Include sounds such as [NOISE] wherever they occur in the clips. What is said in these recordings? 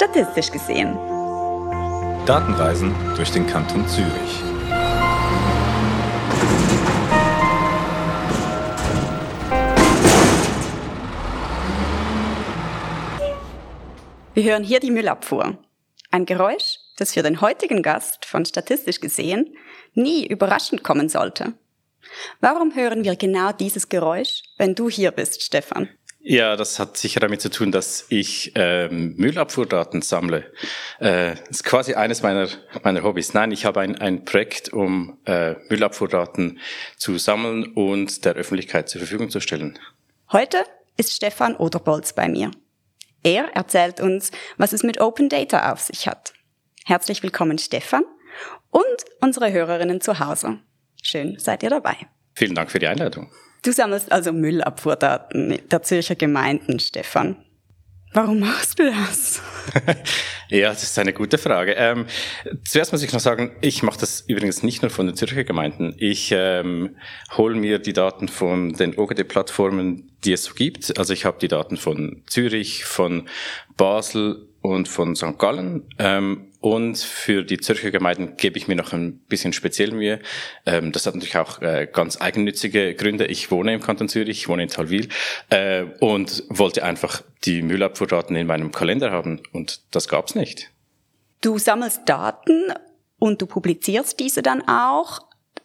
Statistisch gesehen. Datenreisen durch den Kanton Zürich. Wir hören hier die Müllabfuhr. Ein Geräusch, das für den heutigen Gast von statistisch gesehen nie überraschend kommen sollte. Warum hören wir genau dieses Geräusch, wenn du hier bist, Stefan? Ja, das hat sicher damit zu tun, dass ich ähm, Müllabfuhrdaten sammle. Äh, ist quasi eines meiner, meiner Hobbys. Nein, ich habe ein, ein Projekt, um äh, Müllabfuhrdaten zu sammeln und der Öffentlichkeit zur Verfügung zu stellen. Heute ist Stefan Oderbolz bei mir. Er erzählt uns, was es mit Open Data auf sich hat. Herzlich willkommen, Stefan, und unsere Hörerinnen zu Hause. Schön, seid ihr dabei. Vielen Dank für die Einladung. Du sammelst also Müllabfuhrdaten der Zürcher Gemeinden, Stefan. Warum machst du das? [LAUGHS] ja, das ist eine gute Frage. Ähm, zuerst muss ich noch sagen, ich mache das übrigens nicht nur von den Zürcher Gemeinden. Ich ähm, hole mir die Daten von den OGD-Plattformen, die es so gibt. Also ich habe die Daten von Zürich, von Basel und von St. Gallen. Ähm, und für die Zürcher Gemeinden gebe ich mir noch ein bisschen speziell Mühe. Ähm, das hat natürlich auch äh, ganz eigennützige Gründe. Ich wohne im Kanton Zürich, ich wohne in Talwil äh, und wollte einfach die Müllabfuhrdaten in meinem Kalender haben und das gab's nicht. Du sammelst Daten und du publizierst diese dann auch.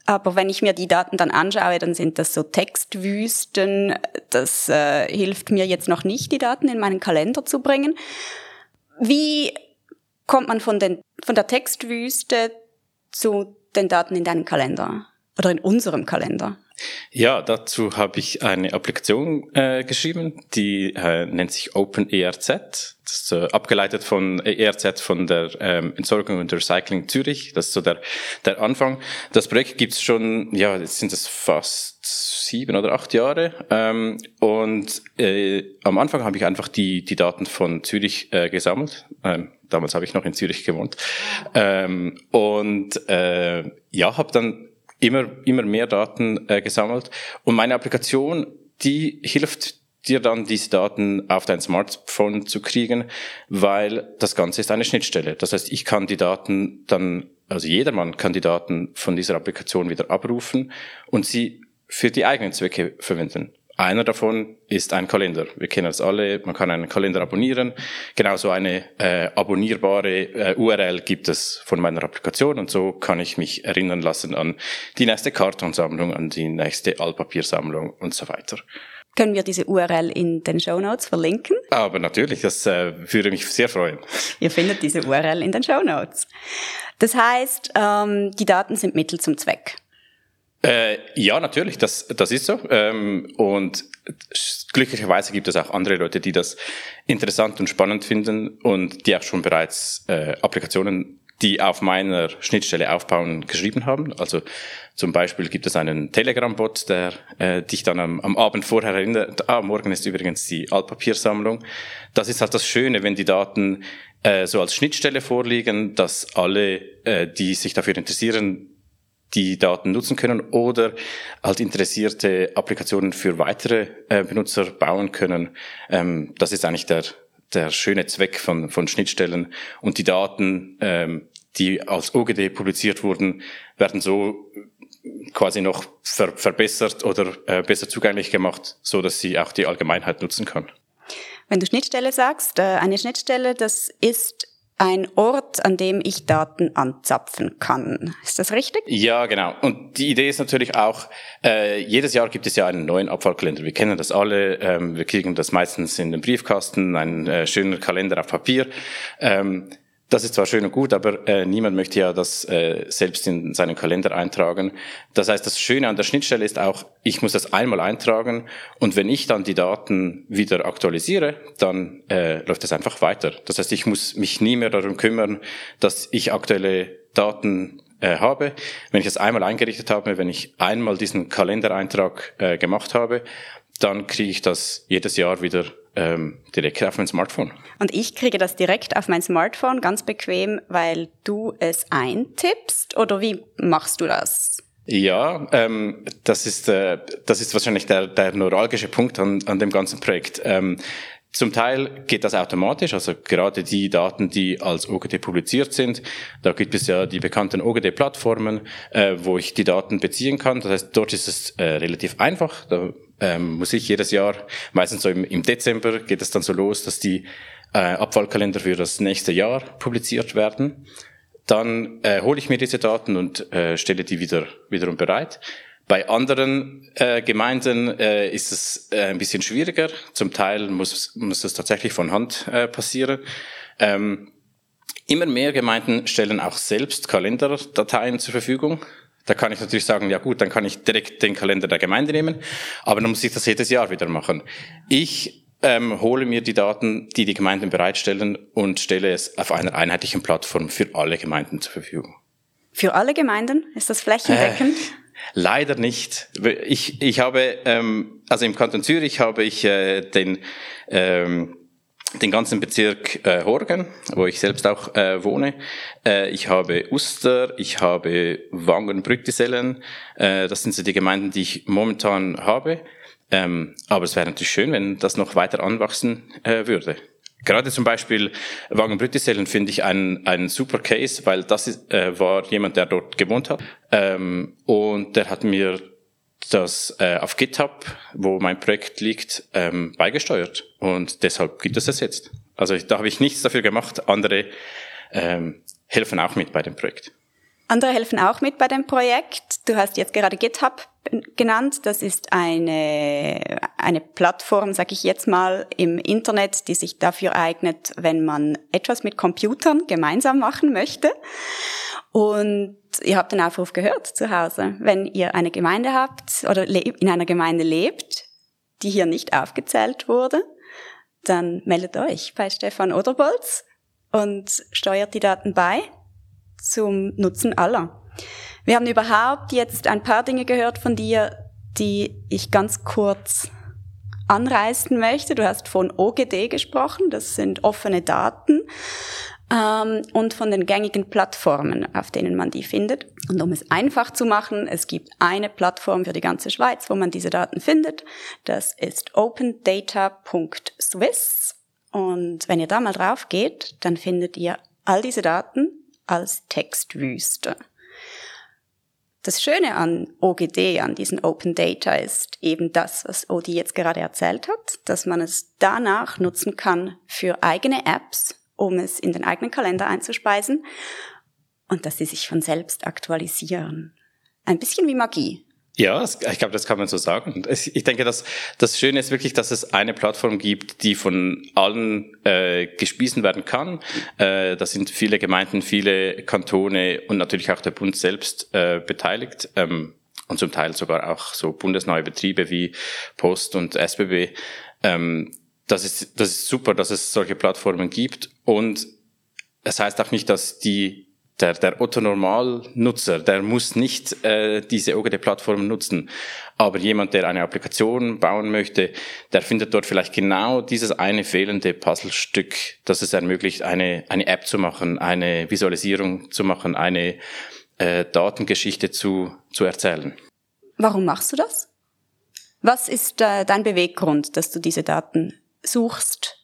Aber wenn ich mir die Daten dann anschaue, dann sind das so Textwüsten. Das äh, hilft mir jetzt noch nicht, die Daten in meinen Kalender zu bringen. Wie kommt man von, den, von der Textwüste zu den Daten in deinem Kalender oder in unserem Kalender? Ja, dazu habe ich eine Applikation äh, geschrieben, die äh, nennt sich OpenERZ. Das ist äh, abgeleitet von ERZ von der ähm, Entsorgung und Recycling Zürich. Das ist so der, der Anfang. Das Projekt gibt's schon, ja, jetzt sind es fast sieben oder acht Jahre. Ähm, und äh, am Anfang habe ich einfach die, die Daten von Zürich äh, gesammelt. Ähm, damals habe ich noch in Zürich gewohnt. Ähm, und äh, ja, habe dann immer, immer mehr Daten äh, gesammelt. Und meine Applikation, die hilft dir dann diese Daten auf dein Smartphone zu kriegen, weil das Ganze ist eine Schnittstelle. Das heißt, ich kann die Daten dann, also jedermann kann die Daten von dieser Applikation wieder abrufen und sie für die eigenen Zwecke verwenden. Einer davon ist ein Kalender. Wir kennen das alle, man kann einen Kalender abonnieren. Genauso eine äh, abonnierbare äh, URL gibt es von meiner Applikation und so kann ich mich erinnern lassen an die nächste Kartonsammlung, an die nächste Altpapiersammlung und so weiter. Können wir diese URL in den Show Notes verlinken? Aber natürlich, das äh, würde mich sehr freuen. Ihr findet diese URL in den Show Notes. Das heißt, ähm, die Daten sind Mittel zum Zweck. Äh, ja, natürlich, das, das ist so. Ähm, und glücklicherweise gibt es auch andere Leute, die das interessant und spannend finden und die auch schon bereits äh, Applikationen, die auf meiner Schnittstelle aufbauen, geschrieben haben. Also zum Beispiel gibt es einen Telegram-Bot, der äh, dich dann am, am Abend vorher erinnert, ah, morgen ist übrigens die Altpapiersammlung. Das ist halt das Schöne, wenn die Daten äh, so als Schnittstelle vorliegen, dass alle, äh, die sich dafür interessieren, die Daten nutzen können oder halt interessierte Applikationen für weitere äh, Benutzer bauen können. Ähm, das ist eigentlich der, der schöne Zweck von, von Schnittstellen. Und die Daten, ähm, die als OGD publiziert wurden, werden so quasi noch ver verbessert oder äh, besser zugänglich gemacht, so dass sie auch die Allgemeinheit nutzen kann. Wenn du Schnittstelle sagst, äh, eine Schnittstelle, das ist ein Ort, an dem ich Daten anzapfen kann. Ist das richtig? Ja, genau. Und die Idee ist natürlich auch, äh, jedes Jahr gibt es ja einen neuen Abfallkalender. Wir kennen das alle. Ähm, wir kriegen das meistens in den Briefkasten, ein äh, schöner Kalender auf Papier. Ähm, das ist zwar schön und gut, aber äh, niemand möchte ja das äh, selbst in seinen Kalender eintragen. Das heißt, das Schöne an der Schnittstelle ist auch, ich muss das einmal eintragen und wenn ich dann die Daten wieder aktualisiere, dann äh, läuft es einfach weiter. Das heißt, ich muss mich nie mehr darum kümmern, dass ich aktuelle Daten äh, habe. Wenn ich das einmal eingerichtet habe, wenn ich einmal diesen Kalendereintrag äh, gemacht habe, dann kriege ich das jedes Jahr wieder ähm, direkt auf mein Smartphone. Und ich kriege das direkt auf mein Smartphone ganz bequem, weil du es eintippst oder wie machst du das? Ja, ähm, das ist äh, das ist wahrscheinlich der, der neuralgische Punkt an, an dem ganzen Projekt. Ähm, Zum Teil geht das automatisch, also gerade die Daten, die als OGD publiziert sind, da gibt es ja die bekannten OGD-Plattformen, äh, wo ich die Daten beziehen kann. Das heißt, dort ist es äh, relativ einfach. Da ähm, muss ich jedes Jahr, meistens so im, im Dezember geht es dann so los, dass die äh, Abfallkalender für das nächste Jahr publiziert werden. Dann äh, hole ich mir diese Daten und äh, stelle die wieder wiederum bereit. Bei anderen äh, Gemeinden äh, ist es äh, ein bisschen schwieriger. Zum Teil muss, muss es tatsächlich von Hand äh, passieren. Ähm, immer mehr Gemeinden stellen auch selbst Kalenderdateien zur Verfügung. Da kann ich natürlich sagen, ja gut, dann kann ich direkt den Kalender der Gemeinde nehmen, aber dann muss ich das jedes Jahr wieder machen. Ich ähm, hole mir die Daten, die die Gemeinden bereitstellen und stelle es auf einer einheitlichen Plattform für alle Gemeinden zur Verfügung. Für alle Gemeinden? Ist das flächendeckend? Äh, Leider nicht. Ich, ich habe, ähm, also im Kanton Zürich habe ich äh, den, ähm, den ganzen Bezirk äh, Horgen, wo ich selbst auch äh, wohne. Äh, ich habe Uster, ich habe Wangen, Brüttisellen. Äh, das sind so die Gemeinden, die ich momentan habe. Ähm, aber es wäre natürlich schön, wenn das noch weiter anwachsen äh, würde. Gerade zum Beispiel Wagenbrüttisellen finde ich einen, einen super Case, weil das ist, äh, war jemand, der dort gewohnt hat. Ähm, und der hat mir das äh, auf GitHub, wo mein Projekt liegt, ähm, beigesteuert. Und deshalb gibt es das jetzt. Also ich, da habe ich nichts dafür gemacht. Andere ähm, helfen auch mit bei dem Projekt. Andere helfen auch mit bei dem Projekt. Du hast jetzt gerade GitHub genannt. Das ist eine, eine Plattform, sage ich jetzt mal, im Internet, die sich dafür eignet, wenn man etwas mit Computern gemeinsam machen möchte. Und ihr habt den Aufruf gehört zu Hause. Wenn ihr eine Gemeinde habt oder in einer Gemeinde lebt, die hier nicht aufgezählt wurde, dann meldet euch bei Stefan Oderbolz und steuert die Daten bei zum Nutzen aller. Wir haben überhaupt jetzt ein paar Dinge gehört von dir, die ich ganz kurz anreißen möchte. Du hast von OGD gesprochen, das sind offene Daten ähm, und von den gängigen Plattformen, auf denen man die findet. Und um es einfach zu machen, es gibt eine Plattform für die ganze Schweiz, wo man diese Daten findet. Das ist opendata.swiss. Und wenn ihr da mal drauf geht, dann findet ihr all diese Daten als Textwüste. Das Schöne an OGD, an diesen Open Data, ist eben das, was Odi jetzt gerade erzählt hat, dass man es danach nutzen kann für eigene Apps, um es in den eigenen Kalender einzuspeisen und dass sie sich von selbst aktualisieren. Ein bisschen wie Magie. Ja, ich glaube, das kann man so sagen. Ich denke, dass das Schöne ist wirklich, dass es eine Plattform gibt, die von allen äh, gespiesen werden kann. Äh, da sind viele Gemeinden, viele Kantone und natürlich auch der Bund selbst äh, beteiligt. Ähm, und zum Teil sogar auch so bundesneue Betriebe wie Post und SBB. Ähm, das ist, das ist super, dass es solche Plattformen gibt. Und es heißt auch nicht, dass die der, der Otto-Normal-Nutzer, der muss nicht äh, diese OGD-Plattform nutzen. Aber jemand, der eine Applikation bauen möchte, der findet dort vielleicht genau dieses eine fehlende Puzzlestück, das es ermöglicht, eine, eine App zu machen, eine Visualisierung zu machen, eine äh, Datengeschichte zu, zu erzählen. Warum machst du das? Was ist äh, dein Beweggrund, dass du diese Daten suchst?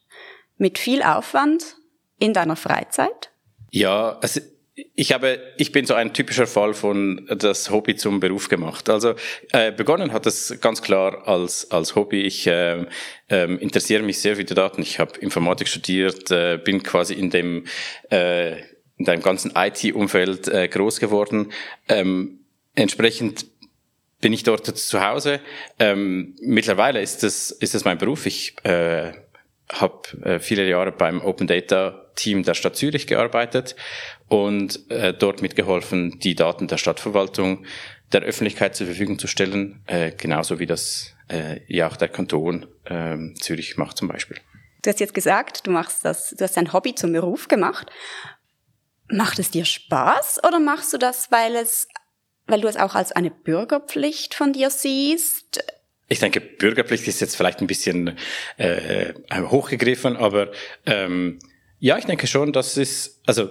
Mit viel Aufwand in deiner Freizeit? Ja, also ich habe, ich bin so ein typischer Fall von das Hobby zum Beruf gemacht. Also äh, begonnen hat es ganz klar als als Hobby. Ich äh, äh, interessiere mich sehr für die Daten. Ich habe Informatik studiert, äh, bin quasi in dem äh, in deinem ganzen IT-Umfeld äh, groß geworden. Ähm, entsprechend bin ich dort zu Hause. Ähm, mittlerweile ist es ist es mein Beruf. Ich äh, habe äh, viele Jahre beim Open Data Team der Stadt Zürich gearbeitet und äh, dort mitgeholfen, die Daten der Stadtverwaltung der Öffentlichkeit zur Verfügung zu stellen, äh, genauso wie das äh, ja auch der Kanton äh, Zürich macht zum Beispiel. Du hast jetzt gesagt, du machst das, du hast dein Hobby zum Beruf gemacht. Macht es dir Spaß oder machst du das, weil es, weil du es auch als eine Bürgerpflicht von dir siehst? Ich denke, Bürgerpflicht ist jetzt vielleicht ein bisschen äh, hochgegriffen, aber ähm, ja, ich denke schon, dass es, also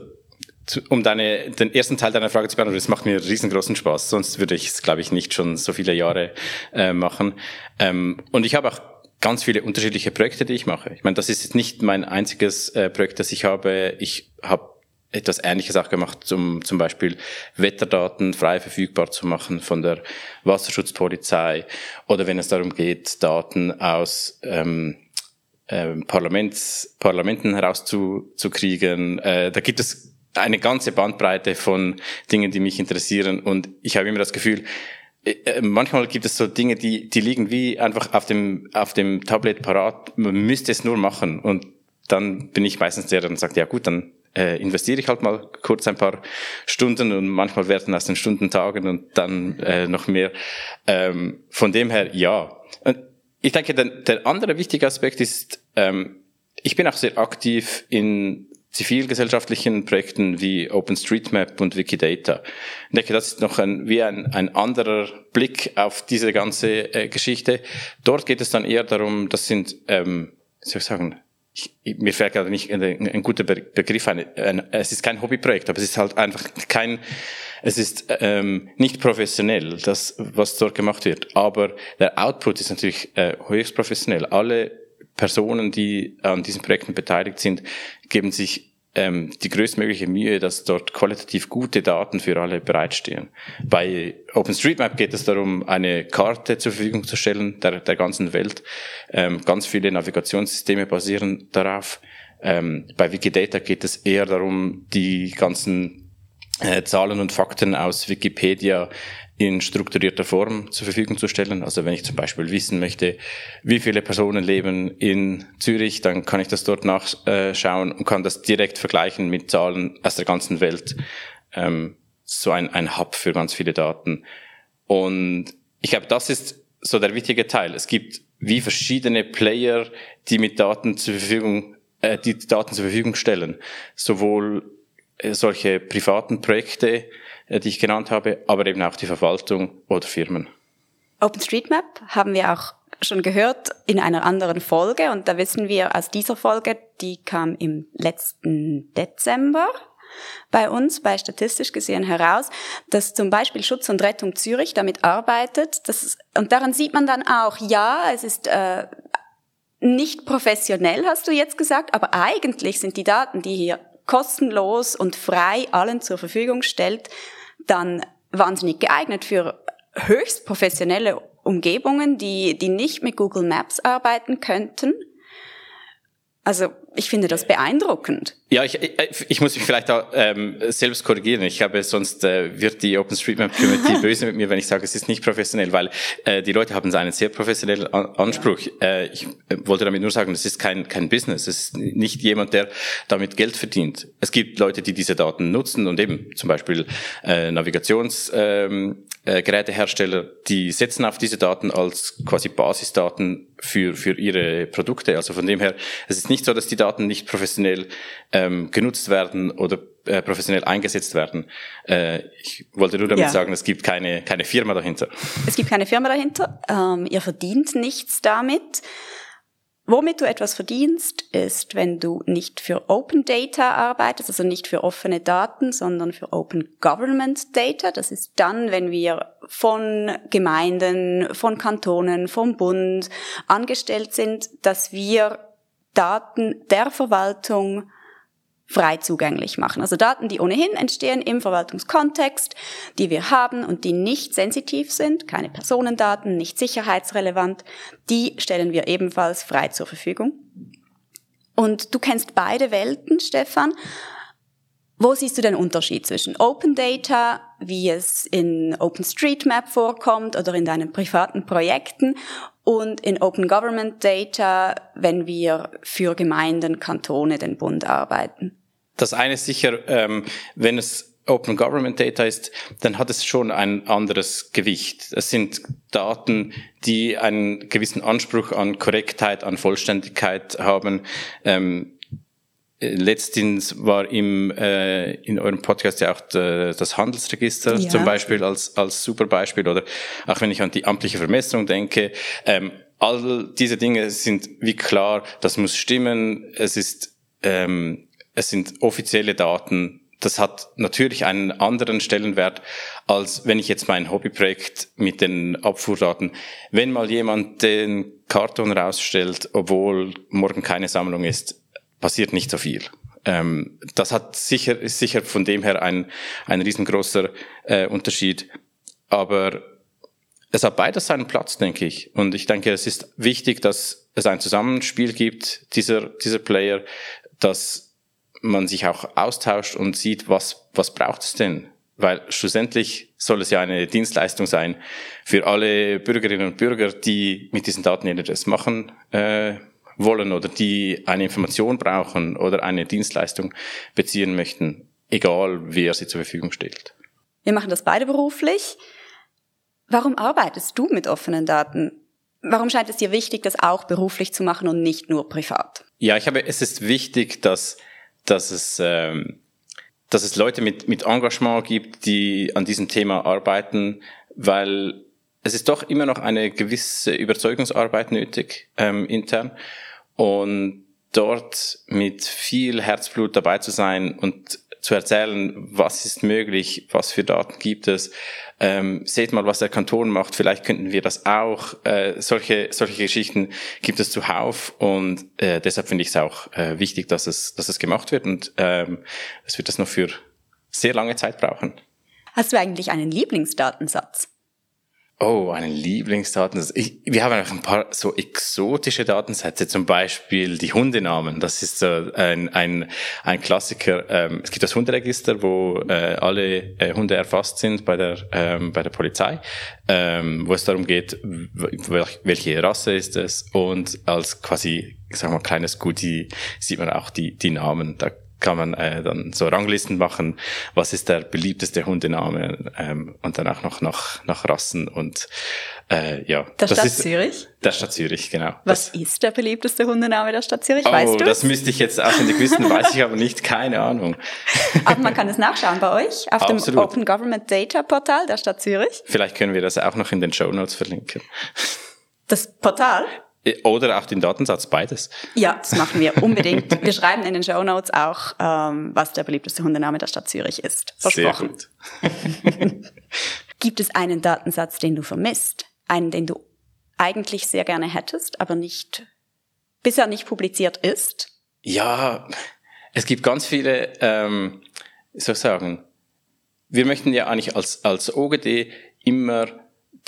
um deine, den ersten Teil deiner Frage zu beantworten, das macht mir riesengroßen Spaß, sonst würde ich es, glaube ich, nicht schon so viele Jahre äh, machen. Ähm, und ich habe auch ganz viele unterschiedliche Projekte, die ich mache. Ich meine, das ist nicht mein einziges äh, Projekt, das ich habe. Ich habe etwas Ähnliches auch gemacht, um zum Beispiel Wetterdaten frei verfügbar zu machen von der Wasserschutzpolizei oder wenn es darum geht, Daten aus ähm, ähm, Parlaments, Parlamenten herauszukriegen. Äh, da gibt es eine ganze Bandbreite von Dingen, die mich interessieren und ich habe immer das Gefühl, äh, äh, manchmal gibt es so Dinge, die, die liegen wie einfach auf dem, auf dem Tablet parat. Man müsste es nur machen. Und dann bin ich meistens der, der sagt, ja gut, dann äh, investiere ich halt mal kurz ein paar Stunden und manchmal werden aus den Stunden Tagen und dann äh, noch mehr. Ähm, von dem her, ja. Und ich denke, der, der andere wichtige Aspekt ist, ähm, ich bin auch sehr aktiv in zivilgesellschaftlichen Projekten wie OpenStreetMap und Wikidata. Ich denke, das ist noch ein, wie ein, ein anderer Blick auf diese ganze äh, Geschichte. Dort geht es dann eher darum, das sind, ähm, wie soll ich sagen, ich, mir fällt gerade nicht ein, ein guter Begriff ein, ein. Es ist kein Hobbyprojekt, aber es ist halt einfach kein, es ist ähm, nicht professionell, das, was dort gemacht wird. Aber der Output ist natürlich äh, höchst professionell. Alle Personen, die an diesen Projekten beteiligt sind, geben sich ähm, die größtmögliche Mühe, dass dort qualitativ gute Daten für alle bereitstehen. Bei OpenStreetMap geht es darum, eine Karte zur Verfügung zu stellen der, der ganzen Welt. Ähm, ganz viele Navigationssysteme basieren darauf. Ähm, bei Wikidata geht es eher darum, die ganzen äh, Zahlen und Fakten aus Wikipedia in strukturierter Form zur Verfügung zu stellen. Also wenn ich zum Beispiel wissen möchte, wie viele Personen leben in Zürich, dann kann ich das dort nachschauen und kann das direkt vergleichen mit Zahlen aus der ganzen Welt. Ähm, so ein, ein Hub für ganz viele Daten. Und ich glaube, das ist so der wichtige Teil. Es gibt wie verschiedene Player, die mit Daten zur Verfügung, äh, die Daten zur Verfügung stellen. Sowohl äh, solche privaten Projekte, die ich genannt habe, aber eben auch die Verwaltung oder Firmen. OpenStreetMap haben wir auch schon gehört in einer anderen Folge und da wissen wir aus dieser Folge, die kam im letzten Dezember bei uns, bei statistisch gesehen heraus, dass zum Beispiel Schutz und Rettung Zürich damit arbeitet. Das, und daran sieht man dann auch, ja, es ist äh, nicht professionell, hast du jetzt gesagt, aber eigentlich sind die Daten, die hier kostenlos und frei allen zur Verfügung stellt, dann wahnsinnig geeignet für höchst professionelle Umgebungen, die, die nicht mit Google Maps arbeiten könnten. Also ich finde das beeindruckend. Ja, ich, ich, ich muss mich vielleicht da ähm, selbst korrigieren. Ich habe sonst äh, wird die OpenStreetMap Community [LAUGHS] böse mit mir, wenn ich sage, es ist nicht professionell, weil äh, die Leute haben einen sehr professionellen Anspruch. Ja. Äh, ich äh, wollte damit nur sagen, es ist kein kein Business. Es ist nicht jemand, der damit Geld verdient. Es gibt Leute, die diese Daten nutzen und eben zum Beispiel äh, Navigations ähm, äh, die setzen auf diese Daten als quasi Basisdaten für, für ihre Produkte. Also von dem her, es ist nicht so, dass die Daten nicht professionell ähm, genutzt werden oder äh, professionell eingesetzt werden. Äh, ich wollte nur damit ja. sagen, es gibt keine, keine Firma dahinter. Es gibt keine Firma dahinter. Ähm, ihr verdient nichts damit. Womit du etwas verdienst, ist, wenn du nicht für Open Data arbeitest, also nicht für offene Daten, sondern für Open Government Data. Das ist dann, wenn wir von Gemeinden, von Kantonen, vom Bund angestellt sind, dass wir Daten der Verwaltung frei zugänglich machen. Also Daten, die ohnehin entstehen im Verwaltungskontext, die wir haben und die nicht sensitiv sind, keine Personendaten, nicht sicherheitsrelevant, die stellen wir ebenfalls frei zur Verfügung. Und du kennst beide Welten, Stefan. Wo siehst du den Unterschied zwischen Open Data, wie es in OpenStreetMap vorkommt oder in deinen privaten Projekten und in Open Government Data, wenn wir für Gemeinden, Kantone, den Bund arbeiten? Das eine ist sicher, ähm, wenn es Open Government Data ist, dann hat es schon ein anderes Gewicht. Es sind Daten, die einen gewissen Anspruch an Korrektheit, an Vollständigkeit haben. Ähm, letztens war im, äh, in eurem Podcast ja auch das Handelsregister ja. zum Beispiel als, als super Beispiel oder auch wenn ich an die amtliche Vermessung denke. Ähm, all diese Dinge sind wie klar, das muss stimmen. Es ist ähm, es sind offizielle Daten, das hat natürlich einen anderen Stellenwert, als wenn ich jetzt mein Hobbyprojekt mit den Abfuhrdaten, wenn mal jemand den Karton rausstellt, obwohl morgen keine Sammlung ist, passiert nicht so viel. Ähm, das hat sicher, ist sicher von dem her ein, ein riesengroßer äh, Unterschied. Aber es hat beides seinen Platz, denke ich. Und ich denke, es ist wichtig, dass es ein Zusammenspiel gibt, dieser, dieser Player, dass man sich auch austauscht und sieht, was, was braucht es denn? Weil schlussendlich soll es ja eine Dienstleistung sein für alle Bürgerinnen und Bürger, die mit diesen Daten etwas machen äh, wollen oder die eine Information brauchen oder eine Dienstleistung beziehen möchten, egal wer sie zur Verfügung stellt. Wir machen das beide beruflich. Warum arbeitest du mit offenen Daten? Warum scheint es dir wichtig, das auch beruflich zu machen und nicht nur privat? Ja, ich habe, es ist wichtig, dass, dass es, ähm, dass es Leute mit, mit Engagement gibt, die an diesem Thema arbeiten, weil es ist doch immer noch eine gewisse Überzeugungsarbeit nötig ähm, intern und dort mit viel Herzblut dabei zu sein und zu erzählen, was ist möglich, was für Daten gibt es. Ähm, seht mal, was der Kanton macht, vielleicht könnten wir das auch. Äh, solche, solche Geschichten gibt es zuhauf und äh, deshalb finde ich es auch äh, wichtig, dass es, dass es gemacht wird und ähm, es wird das noch für sehr lange Zeit brauchen. Hast du eigentlich einen Lieblingsdatensatz? Oh, einen Lieblingsdatensatz. Ich, wir haben auch ein paar so exotische Datensätze, zum Beispiel die Hundenamen. Das ist so ein, ein, ein Klassiker. Ähm, es gibt das Hunderegister, wo äh, alle äh, Hunde erfasst sind bei der, ähm, bei der Polizei, ähm, wo es darum geht, welche Rasse ist es und als quasi, ich sag mal, kleines Goodie sieht man auch die, die Namen. Da kann man äh, dann so Ranglisten machen, was ist der beliebteste Hundename ähm, und dann auch noch nach, nach Rassen und äh, ja. Der Stadt ist, Zürich? Der Stadt Zürich, genau. Was das, ist der beliebteste Hundename der Stadt Zürich, oh, weißt du? das müsste ich jetzt auswendig wissen, weiß ich aber nicht, keine Ahnung. Aber man kann es nachschauen bei euch auf Absolut. dem Open Government Data Portal der Stadt Zürich. Vielleicht können wir das auch noch in den Show Notes verlinken. Das Portal? Oder auch den Datensatz, beides. Ja, das machen wir unbedingt. [LAUGHS] wir schreiben in den Show Notes auch, ähm, was der beliebteste Hundename der Stadt Zürich ist. Versprochen. Sehr gut. [LAUGHS] Gibt es einen Datensatz, den du vermisst? Einen, den du eigentlich sehr gerne hättest, aber nicht, bisher nicht publiziert ist? Ja, es gibt ganz viele, ähm, soll ich sagen, wir möchten ja eigentlich als, als OGD immer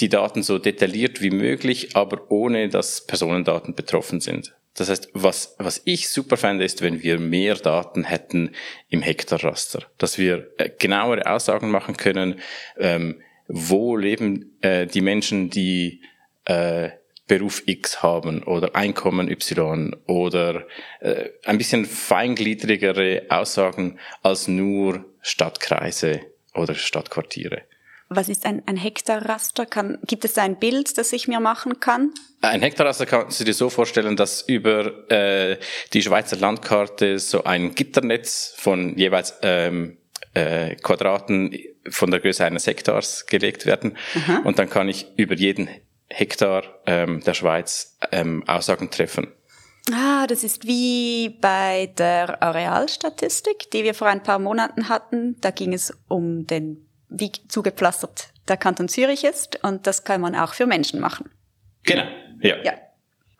die Daten so detailliert wie möglich, aber ohne dass Personendaten betroffen sind. Das heißt, was, was ich super fände, ist, wenn wir mehr Daten hätten im Hektarraster, dass wir äh, genauere Aussagen machen können, ähm, wo leben äh, die Menschen, die äh, Beruf X haben oder Einkommen Y oder äh, ein bisschen feingliedrigere Aussagen als nur Stadtkreise oder Stadtquartiere was ist ein, ein Hektarraster? Kann, gibt es da ein Bild, das ich mir machen kann? Ein Hektarraster kannst du dir so vorstellen, dass über äh, die Schweizer Landkarte so ein Gitternetz von jeweils ähm, äh, Quadraten von der Größe eines Hektars gelegt werden. Aha. Und dann kann ich über jeden Hektar ähm, der Schweiz ähm, Aussagen treffen. Ah, das ist wie bei der Arealstatistik, die wir vor ein paar Monaten hatten. Da ging es um den wie zugepflastert der Kanton Zürich ist und das kann man auch für Menschen machen. Genau, ja. ja.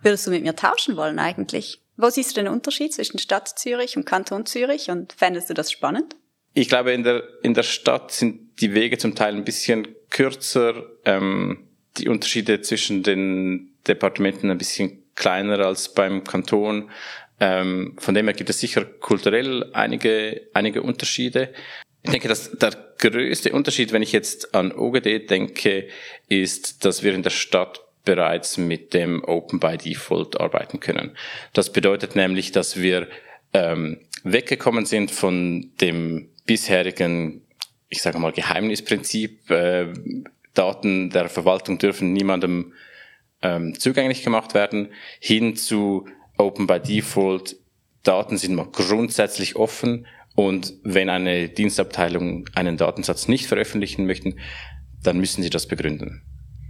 Würdest du mit mir tauschen wollen eigentlich? Wo siehst du den Unterschied zwischen Stadt Zürich und Kanton Zürich und fändest du das spannend? Ich glaube, in der, in der Stadt sind die Wege zum Teil ein bisschen kürzer, ähm, die Unterschiede zwischen den Departementen ein bisschen kleiner als beim Kanton. Ähm, von dem her gibt es sicher kulturell einige, einige Unterschiede. Ich denke, dass der größte Unterschied, wenn ich jetzt an OGD denke, ist, dass wir in der Stadt bereits mit dem Open by Default arbeiten können. Das bedeutet nämlich, dass wir ähm, weggekommen sind von dem bisherigen, ich sage mal, Geheimnisprinzip. Äh, Daten der Verwaltung dürfen niemandem ähm, zugänglich gemacht werden, hin zu Open by Default. Daten sind mal grundsätzlich offen und wenn eine Dienstabteilung einen Datensatz nicht veröffentlichen möchten, dann müssen sie das begründen.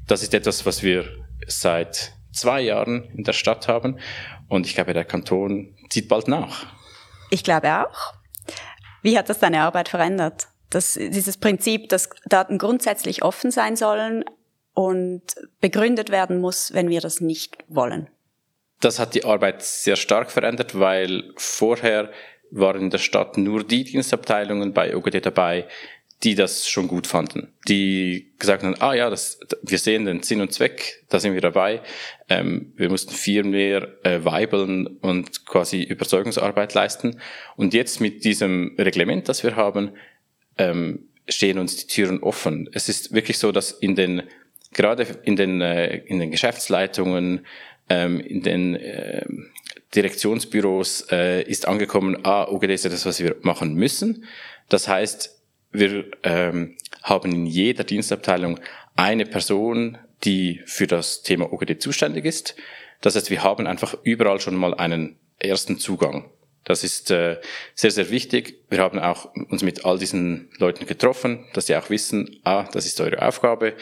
Das ist etwas, was wir seit zwei Jahren in der Stadt haben. Und ich glaube, der Kanton zieht bald nach. Ich glaube auch. Wie hat das deine Arbeit verändert? Das, dieses Prinzip, dass Daten grundsätzlich offen sein sollen und begründet werden muss, wenn wir das nicht wollen. Das hat die Arbeit sehr stark verändert, weil vorher waren in der Stadt nur die Dienstabteilungen bei OGD dabei, die das schon gut fanden, die gesagt haben, ah ja, das, wir sehen den Sinn und Zweck, da sind wir dabei. Ähm, wir mussten viel mehr äh, weibeln und quasi Überzeugungsarbeit leisten. Und jetzt mit diesem Reglement, das wir haben, ähm, stehen uns die Türen offen. Es ist wirklich so, dass in den gerade in den äh, in den Geschäftsleitungen, ähm, in den äh, Direktionsbüros äh, ist angekommen, ah, OGD ist ja das, was wir machen müssen. Das heißt, wir ähm, haben in jeder Dienstabteilung eine Person, die für das Thema OGD zuständig ist. Das heißt, wir haben einfach überall schon mal einen ersten Zugang. Das ist äh, sehr, sehr wichtig. Wir haben auch uns mit all diesen Leuten getroffen, dass sie auch wissen, ah, das ist eure Aufgabe.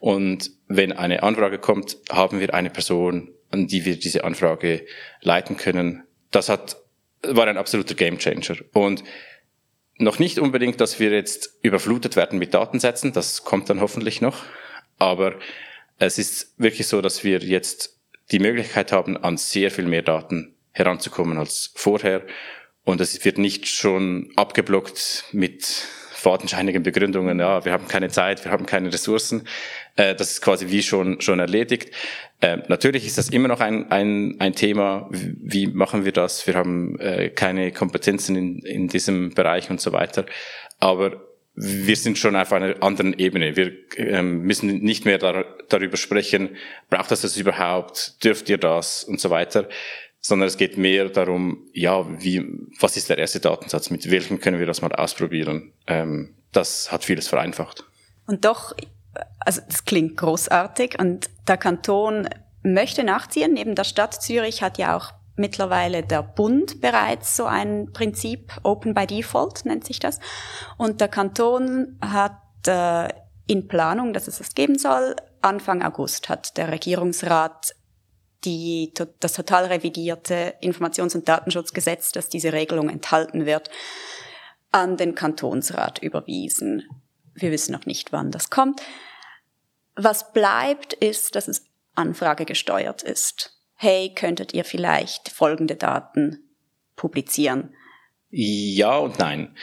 Und wenn eine Anfrage kommt, haben wir eine Person, an die wir diese Anfrage leiten können. Das hat, war ein absoluter Gamechanger. Und noch nicht unbedingt, dass wir jetzt überflutet werden mit Datensätzen, das kommt dann hoffentlich noch, aber es ist wirklich so, dass wir jetzt die Möglichkeit haben, an sehr viel mehr Daten heranzukommen als vorher und es wird nicht schon abgeblockt mit fadenscheinigen Begründungen, ja, wir haben keine Zeit, wir haben keine Ressourcen. Äh, das ist quasi wie schon, schon erledigt. Äh, natürlich ist das immer noch ein, ein, ein Thema. Wie machen wir das? Wir haben äh, keine Kompetenzen in, in diesem Bereich und so weiter. Aber wir sind schon auf einer anderen Ebene. Wir ähm, müssen nicht mehr dar darüber sprechen, braucht das das überhaupt, dürft ihr das und so weiter, sondern es geht mehr darum, ja, wie, was ist der erste Datensatz, mit welchem können wir das mal ausprobieren. Ähm, das hat vieles vereinfacht. Und doch also das klingt großartig und der Kanton möchte nachziehen. Neben der Stadt Zürich hat ja auch mittlerweile der Bund bereits so ein Prinzip, Open by Default nennt sich das. Und der Kanton hat äh, in Planung, dass es das geben soll. Anfang August hat der Regierungsrat die, das total revidierte Informations- und Datenschutzgesetz, das diese Regelung enthalten wird, an den Kantonsrat überwiesen. Wir wissen noch nicht, wann das kommt. Was bleibt, ist, dass es anfragegesteuert ist. Hey, könntet ihr vielleicht folgende Daten publizieren? Ja und nein.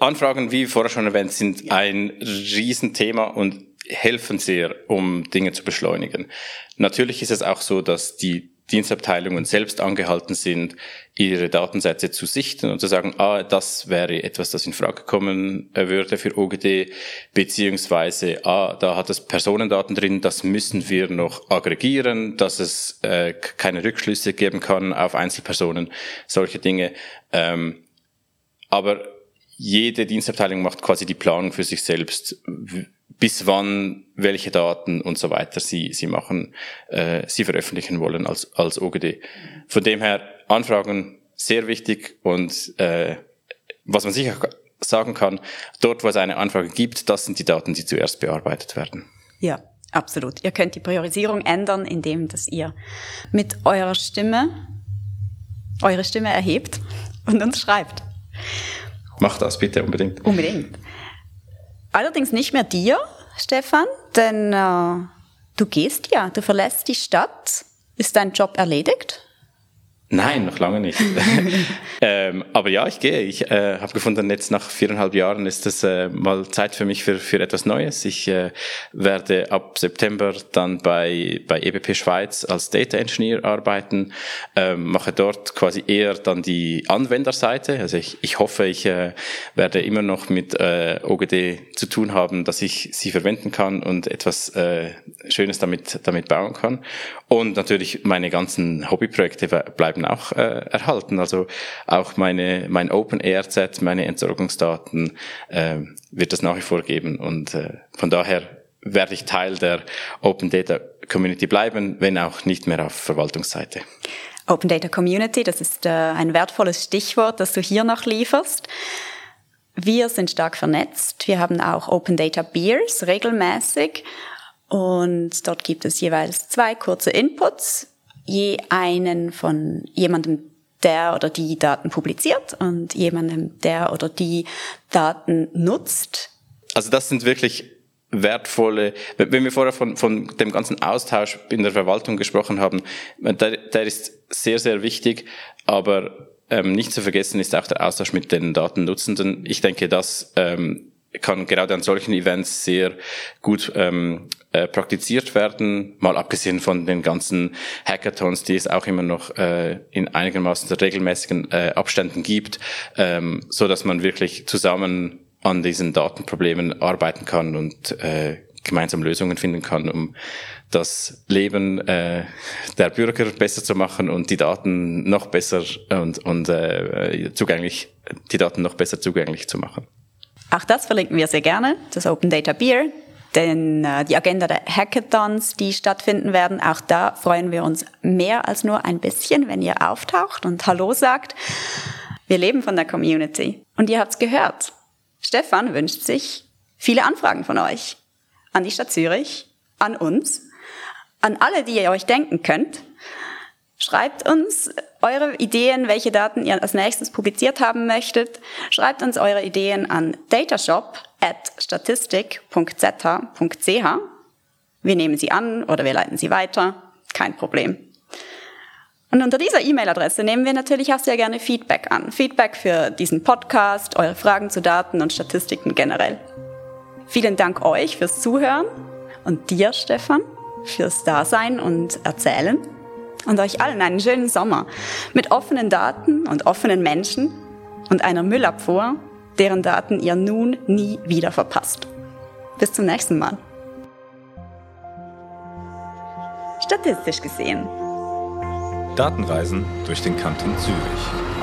Anfragen, wie vorher schon erwähnt, sind ein Riesenthema und helfen sehr, um Dinge zu beschleunigen. Natürlich ist es auch so, dass die Dienstabteilungen selbst angehalten sind, ihre Datensätze zu sichten und zu sagen, ah, das wäre etwas, das in Frage kommen äh, würde für OGD, beziehungsweise, ah, da hat es Personendaten drin, das müssen wir noch aggregieren, dass es äh, keine Rückschlüsse geben kann auf Einzelpersonen, solche Dinge. Ähm, aber jede Dienstabteilung macht quasi die Planung für sich selbst bis wann welche Daten und so weiter sie, sie machen, äh, sie veröffentlichen wollen als, als OGD. Von dem her Anfragen sehr wichtig und äh, was man sicher sagen kann, dort, wo es eine Anfrage gibt, das sind die Daten, die zuerst bearbeitet werden. Ja, absolut. Ihr könnt die Priorisierung ändern, indem dass ihr mit eurer Stimme eure Stimme erhebt und uns schreibt. Macht das bitte unbedingt. Unbedingt. Allerdings nicht mehr dir, Stefan, denn äh, du gehst ja, du verlässt die Stadt. Ist dein Job erledigt? Nein, noch lange nicht. [LAUGHS] ähm, aber ja, ich gehe. Ich äh, habe gefunden, jetzt nach viereinhalb Jahren ist es äh, mal Zeit für mich für, für etwas Neues. Ich äh, werde ab September dann bei, bei EBP Schweiz als Data Engineer arbeiten, ähm, mache dort quasi eher dann die Anwenderseite. Also ich, ich hoffe, ich äh, werde immer noch mit äh, OGD zu tun haben, dass ich sie verwenden kann und etwas äh, Schönes damit, damit bauen kann. Und natürlich meine ganzen Hobbyprojekte bleiben auch äh, erhalten. Also auch meine, mein Open ERZ, meine Entsorgungsdaten äh, wird es nach wie vor geben. Und äh, von daher werde ich Teil der Open Data Community bleiben, wenn auch nicht mehr auf Verwaltungsseite. Open Data Community, das ist äh, ein wertvolles Stichwort, das du hier noch lieferst. Wir sind stark vernetzt. Wir haben auch Open Data Beers regelmäßig und dort gibt es jeweils zwei kurze Inputs, je einen von jemandem, der oder die Daten publiziert und jemandem, der oder die Daten nutzt. Also das sind wirklich wertvolle, wenn wir vorher von, von dem ganzen Austausch in der Verwaltung gesprochen haben, der, der ist sehr, sehr wichtig, aber ähm, nicht zu vergessen ist auch der Austausch mit den Datennutzenden. Ich denke, das ähm, kann gerade an solchen Events sehr gut ähm, äh, praktiziert werden, mal abgesehen von den ganzen Hackathons, die es auch immer noch äh, in einigermaßen regelmäßigen äh, Abständen gibt, ähm, so dass man wirklich zusammen an diesen Datenproblemen arbeiten kann und äh, gemeinsam Lösungen finden kann, um das Leben äh, der Bürger besser zu machen und die Daten noch besser und, und äh, zugänglich, die Daten noch besser zugänglich zu machen. Auch das verlinken wir sehr gerne, das Open Data Beer, denn äh, die Agenda der Hackathons, die stattfinden werden, auch da freuen wir uns mehr als nur ein bisschen, wenn ihr auftaucht und Hallo sagt. Wir leben von der Community. Und ihr habt's gehört. Stefan wünscht sich viele Anfragen von euch. An die Stadt Zürich, an uns, an alle, die ihr euch denken könnt. Schreibt uns eure Ideen, welche Daten ihr als nächstes publiziert haben möchtet. Schreibt uns eure Ideen an datashop at statistik.z.ch. Wir nehmen sie an oder wir leiten sie weiter. Kein Problem. Und unter dieser E-Mail-Adresse nehmen wir natürlich auch sehr gerne Feedback an. Feedback für diesen Podcast, eure Fragen zu Daten und Statistiken generell. Vielen Dank euch fürs Zuhören und dir, Stefan, fürs Dasein und Erzählen. Und euch allen einen schönen Sommer mit offenen Daten und offenen Menschen und einer Müllabfuhr, deren Daten ihr nun nie wieder verpasst. Bis zum nächsten Mal. Statistisch gesehen Datenreisen durch den Kanton Zürich.